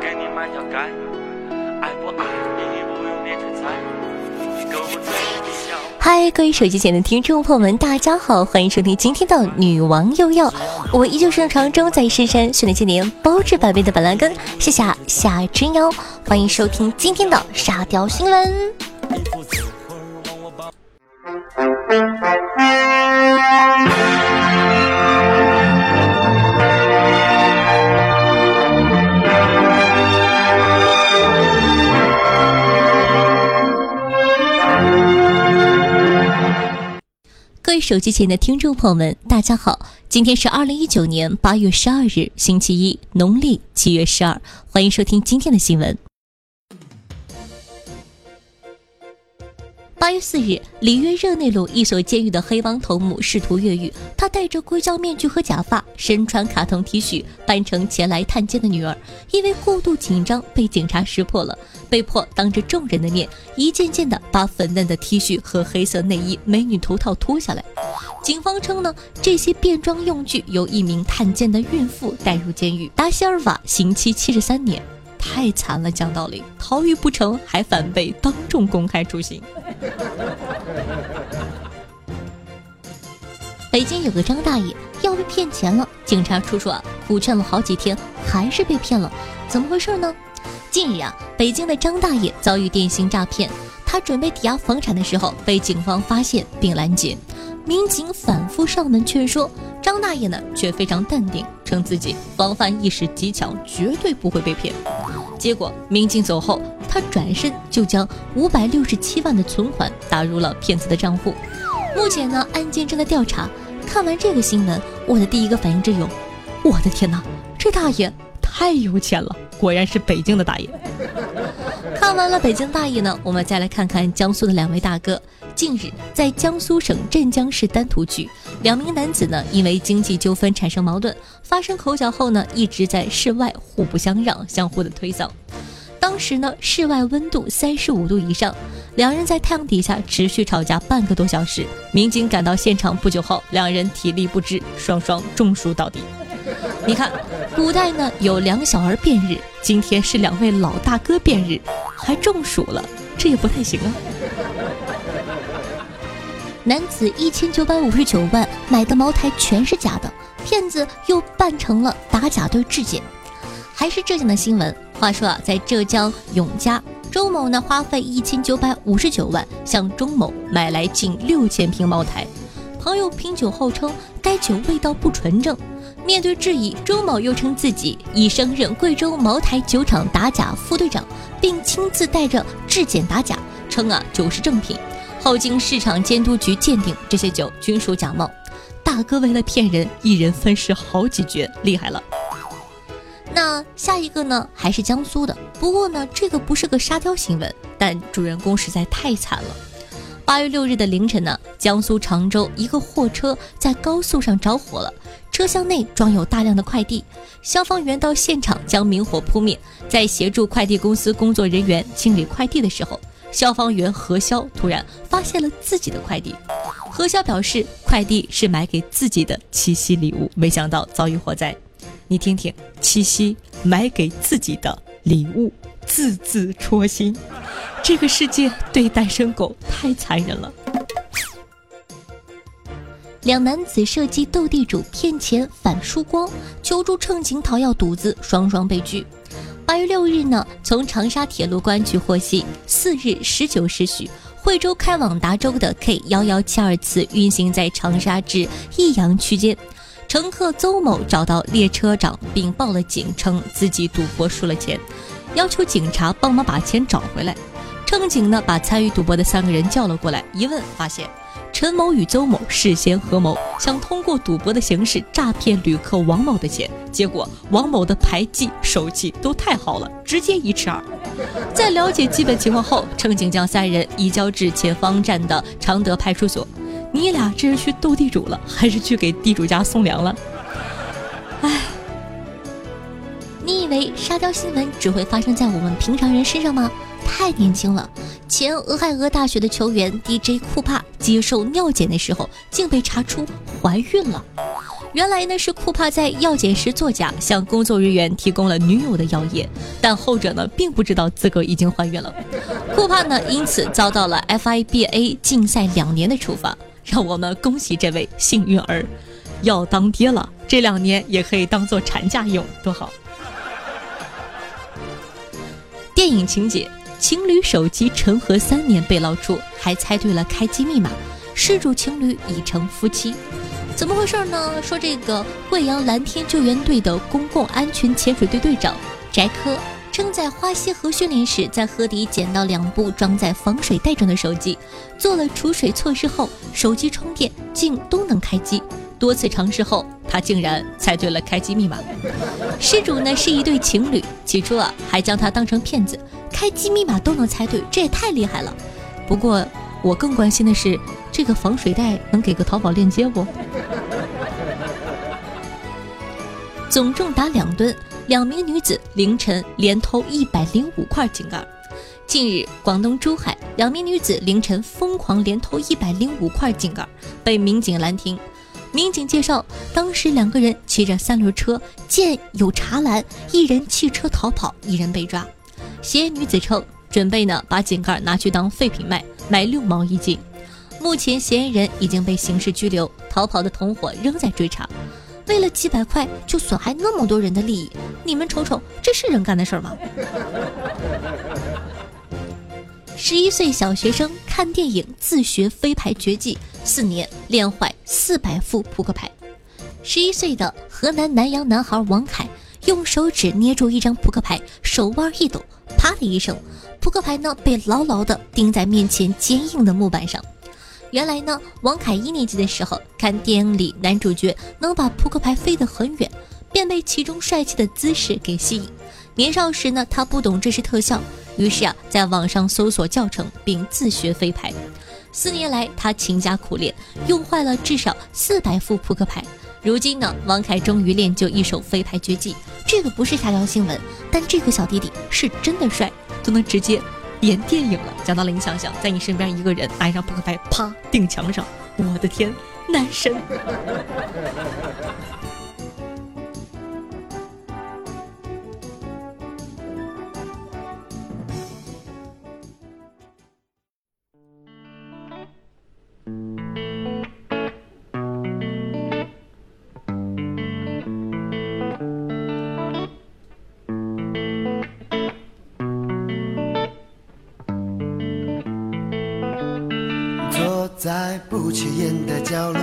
给你买条街，爱不爱你不用别去猜，嗨，各位手机前的听众朋友们，大家好，欢迎收听今天的女王又要，我依旧是常中在深山训练千年包治百病的板蓝根，谢谢夏之妖，欢迎收听今天的沙雕新闻。各位手机前的听众朋友们，大家好，今天是二零一九年八月十二日，星期一，农历七月十二，欢迎收听今天的新闻。八月四日，里约热内卢一所监狱的黑帮头目试图越狱，他戴着硅胶面具和假发，身穿卡通 T 恤，扮成前来探监的女儿。因为过度紧张，被警察识破了，被迫当着众人的面，一件件的把粉嫩的 T 恤和黑色内衣、美女头套脱下来。警方称呢，这些变装用具由一名探监的孕妇带入监狱。达西尔瓦刑期七十三年，太惨了，讲道理，逃狱不成还反被当众公开处刑。北京有个张大爷要被骗钱了，警察叔叔啊苦劝了好几天，还是被骗了，怎么回事呢？近日啊，北京的张大爷遭遇电信诈骗，他准备抵押房产的时候被警方发现并拦截，民警反复上门劝说，张大爷呢却非常淡定，称自己防范意识极强，绝对不会被骗。结果民警走后，他转身就将五百六十七万的存款打入了骗子的账户。目前呢，案件正在调查。看完这个新闻，我的第一个反应只有：我的天哪，这大爷太有钱了，果然是北京的大爷。看完了北京大爷呢，我们再来看看江苏的两位大哥。近日，在江苏省镇江市丹徒区，两名男子呢因为经济纠纷产生矛盾，发生口角后呢，一直在室外互不相让，相互的推搡。当时呢，室外温度三十五度以上，两人在太阳底下持续吵架半个多小时。民警赶到现场不久后，两人体力不支，双双中暑倒地。你看，古代呢有两小儿辩日，今天是两位老大哥辩日，还中暑了，这也不太行啊。男子一千九百五十九万买的茅台全是假的，骗子又扮成了打假队质检。还是浙江的新闻，话说啊，在浙江永嘉，周某呢花费一千九百五十九万向钟某买来近六千瓶茅台，朋友品酒后称该酒味道不纯正。面对质疑，周某又称自己已升任贵州茅台酒厂打假副队长，并亲自带着质检打假，称啊酒是正品。后经市场监督局鉴定，这些酒均属假冒。大哥为了骗人，一人分饰好几角，厉害了。那下一个呢，还是江苏的。不过呢，这个不是个沙雕新闻，但主人公实在太惨了。八月六日的凌晨呢，江苏常州一个货车在高速上着火了，车厢内装有大量的快递。消防员到现场将明火扑灭，在协助快递公司工作人员清理快递的时候，消防员何潇突然发现了自己的快递。何潇表示，快递是买给自己的七夕礼物，没想到遭遇火灾。你听听，七夕买给自己的礼物，字字戳心。这个世界对单身狗太残忍了。两男子设计斗地主骗钱反输光，求助乘警讨要赌资，双双被拘。八月六日呢，从长沙铁路公安局获悉，四日十九时许，惠州开往达州的 K 幺幺七二次运行在长沙至益阳区间。乘客邹某找到列车长并报了警，称自己赌博输了钱，要求警察帮忙把钱找回来。乘警呢把参与赌博的三个人叫了过来，一问发现陈某与邹某事先合谋，想通过赌博的形式诈骗旅客王某的钱。结果王某的牌技手气都太好了，直接一吃二。在了解基本情况后，乘警将三人移交至前方站的常德派出所。你俩这是去斗地主了，还是去给地主家送粮了？唉，你以为沙雕新闻只会发生在我们平常人身上吗？太年轻了！前俄亥俄大学的球员 DJ 库帕接受尿检的时候，竟被查出怀孕了。原来呢是库帕在药检时作假，向工作人员提供了女友的药液，但后者呢并不知道自个已经怀孕了。库帕呢因此遭到了 FIBA 禁赛两年的处罚。让我们恭喜这位幸运儿，要当爹了，这两年也可以当做产假用，多好。电影情节：情侣手机沉河三年被捞出，还猜对了开机密码，失主情侣已成夫妻。怎么回事呢？说这个贵阳蓝天救援队的公共安全潜水队队长翟科称，在花溪河训练时，在河底捡到两部装在防水袋中的手机，做了储水措施后，手机充电竟都能开机。多次尝试后，他竟然猜对了开机密码。失主呢是一对情侣，起初啊还将他当成骗子，开机密码都能猜对，这也太厉害了。不过我更关心的是。这个防水袋能给个淘宝链接不？总重达两吨，两名女子凌晨连偷一百零五块井盖。近日，广东珠海两名女子凌晨疯狂连偷一百零五块井盖，被民警拦停。民警介绍，当时两个人骑着三轮车，见有栅栏，一人弃车逃跑，一人被抓。嫌疑女子称，准备呢把井盖拿去当废品卖，卖六毛一斤。目前嫌疑人已经被刑事拘留，逃跑的同伙仍在追查。为了几百块就损害那么多人的利益，你们瞅瞅，这是人干的事儿吗？十一岁小学生看电影自学飞牌绝技，四年练坏四百副扑克牌。十一岁的河南南阳男孩王凯用手指捏住一张扑克牌，手腕一抖，啪的一声，扑克牌呢被牢牢地钉在面前坚硬的木板上。原来呢，王凯一年级的时候看电影里男主角能把扑克牌飞得很远，便被其中帅气的姿势给吸引。年少时呢，他不懂这是特效，于是啊，在网上搜索教程并自学飞牌。四年来，他勤加苦练，用坏了至少四百副扑克牌。如今呢，王凯终于练就一手飞牌绝技。这个不是瞎聊新闻，但这个小弟弟是真的帅，都能直接。演电影了，讲到了，你想想，在你身边一个人拿一张扑克牌，啪钉墙上，我的天，男神！在不起眼的角落，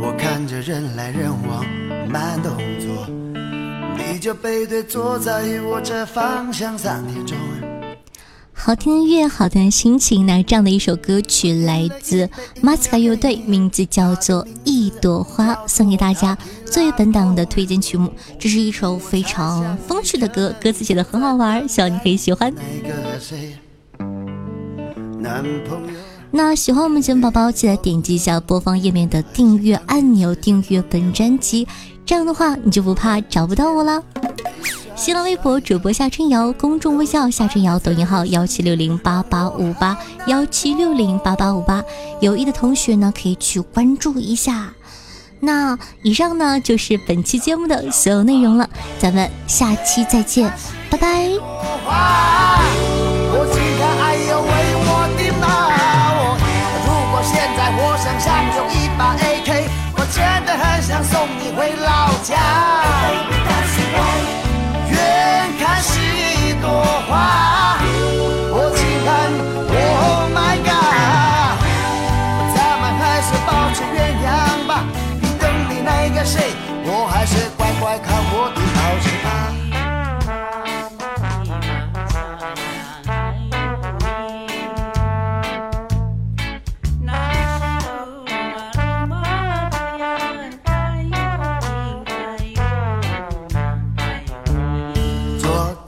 我看着人来人往，慢动作，你就背对坐在我这方向三点钟。好听的音乐，好的心情。那这样的一首歌曲来自马斯卡乐队，名字叫做《一朵花》，送给大家作为本档的推荐曲目。这是一首非常风趣的歌，歌词写的很好玩，希望你可以喜欢。那喜欢我们节目宝宝，记得点击一下播放页面的订阅按钮，订阅本专辑，这样的话你就不怕找不到我了。新浪微博主播夏春瑶，公众微信夏春瑶，抖音号幺七六零八八五八幺七六零八八五八，有意的同学呢可以去关注一下。那以上呢就是本期节目的所有内容了，咱们下期再见，拜拜。我真的很想送你回老家，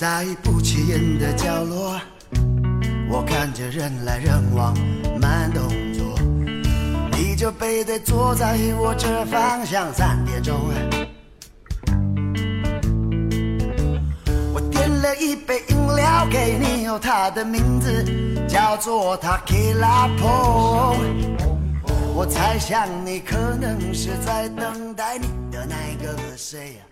在不起眼的角落，我看着人来人往，慢动作，你就背对坐在我这方向，三点钟。我点了一杯饮料给你，哦，它的名字叫做塔 q 拉 i 我猜想你可能是在等待你的那个谁呀。